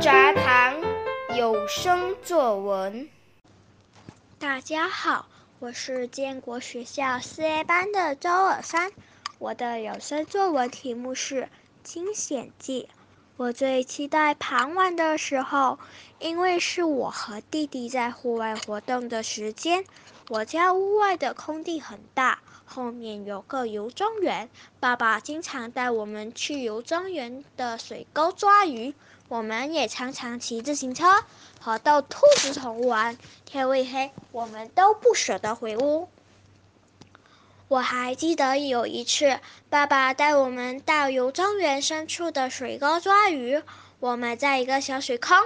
杂谈有声作文。大家好，我是建国学校四 A 班的周尔山，我的有声作文题目是《惊险记》。我最期待傍晚的时候，因为是我和弟弟在户外活动的时间。我家屋外的空地很大，后面有个游庄园，爸爸经常带我们去游庄园的水沟抓鱼。我们也常常骑自行车和逗兔子同玩。天未黑，我们都不舍得回屋。我还记得有一次，爸爸带我们到游庄园深处的水沟抓鱼。我们在一个小水坑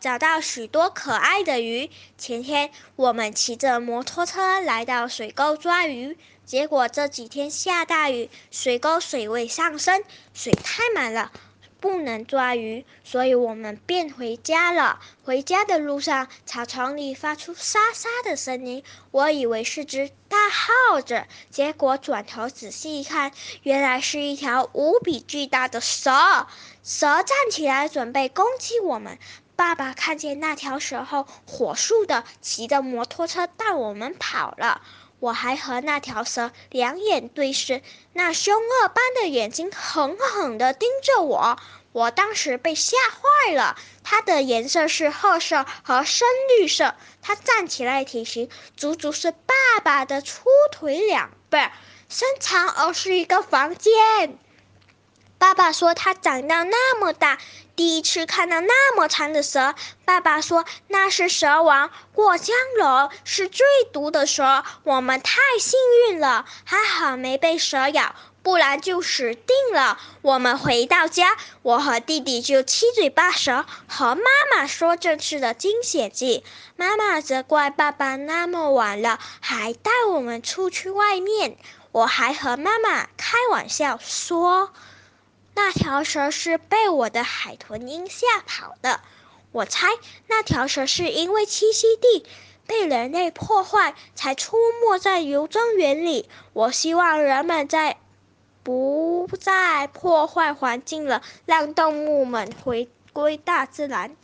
找到许多可爱的鱼。前天我们骑着摩托车来到水沟抓鱼，结果这几天下大雨，水沟水位上升，水太满了。不能抓鱼，所以我们便回家了。回家的路上，草丛里发出沙沙的声音，我以为是只大耗子，结果转头仔细一看，原来是一条无比巨大的蛇。蛇站起来准备攻击我们。爸爸看见那条蛇后，火速的骑着摩托车带我们跑了。我还和那条蛇两眼对视，那凶恶般的眼睛狠狠地盯着我，我当时被吓坏了。它的颜色是褐色和深绿色，它站起来体型足足是爸爸的粗腿两倍，身长而是一个房间。爸爸说他长到那么大，第一次看到那么长的蛇。爸爸说那是蛇王过江龙，是最毒的蛇。我们太幸运了，还好没被蛇咬，不然就死定了。我们回到家，我和弟弟就七嘴八舌和妈妈说这次的惊险记。妈妈责怪爸爸那么晚了还带我们出去外面。我还和妈妈开玩笑说。那条蛇是被我的海豚音吓跑的。我猜那条蛇是因为栖息地被人类破坏，才出没在游庄园里。我希望人们在不再破坏环境了，让动物们回归大自然。